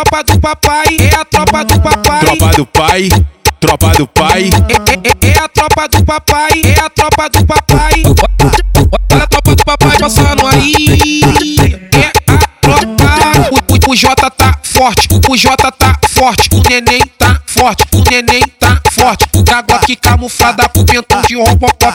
tropa do papai, é a tropa do papai. Tropa do pai, tropa do pai. É, é, é a tropa do papai, é a tropa do papai. Olha a tropa do papai passando aí. É a tropa. O, o, o J tá forte, o J tá forte, o neném tá forte, o neném tá forte. Que camuflada pro pentão de rompopó.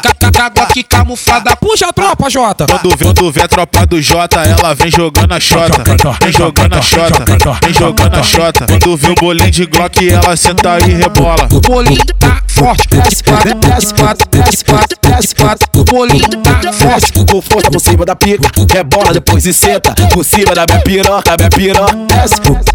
Que camuflada. Puxa a tropa, Jota. Quando vê, quando a tropa do J, ela vem jogando a xota. Vem jogando a xota, vem jogando a xota. Quando vê o bolinho de Glock, ela senta e rebola. O bolinho tá forte. Desce quatro, desce quatro, desce quatro, desce quatro. O bolinho tá forte. Com força por cima da pica, rebola depois e senta. Por cima da minha piroca, minha piroca. Desce.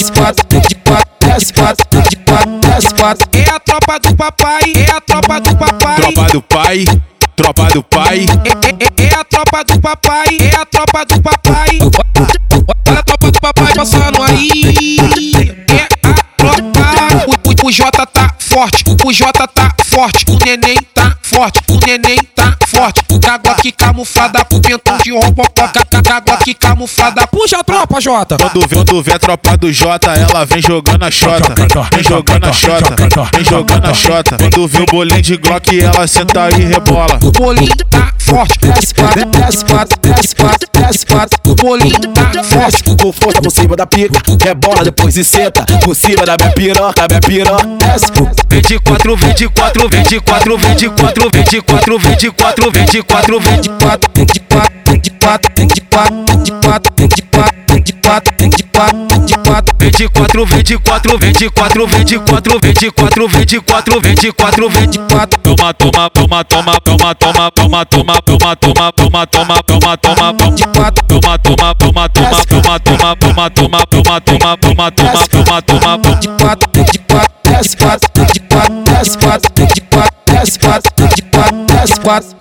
desce quatro, de quatro, desce quatro, de quatro, desce quatro. É a tropa do papai, é a tropa do papai. Tropa do pai, tropa do pai. É, é, é a tropa do papai, é a tropa do papai. Olha a tropa do papai passando aí. É a tropa. O, o, o J tá forte, o J tá forte, o neném tá forte, o neném tá forte. Cágua que camuflada pro pentão de rompopó. Cágua que camuflada. Puxa a tropa, Jota. Quando vê, quando vê a tropa do J, ela vem jogando a xota. Vem jogando a xota, vem jogando a xota. Quando vê o bolinho de Glock, ela senta e rebola. O bolinho tá forte, desce quatro, desce quatro, desce quatro, desce quatro. O bolinho tá forte. Com força por cima da pica, rebola depois e senta. Por cima da minha piroca, minha piroca. Desce. Vem de quatro, vem de quatro, vem de quatro, vem de quatro, vem de quatro, vem de quatro, vem de quatro, vem de quatro, vem de quatro, vem de quatro, vem de quatro, vem de quatro, vem de quatro, vem de quatro, vem de quatro, vem de quatro, vem de quatro, vem de quatro, vem de quatro, vem de quatro, vem de quatro, de de de. Toma, toma, toma, toma, toma, toma, toma, toma, toma, toma, toma, toma, toma, toma, toma, de quatro, toma, toma, toma, toma, toma, toma, toma, toma, toma, toma, toma, toma, toma, toma, de quatro, de quatro, desce quatro, de quatro, desce quatro, de quatro, de quatro, desce quatro.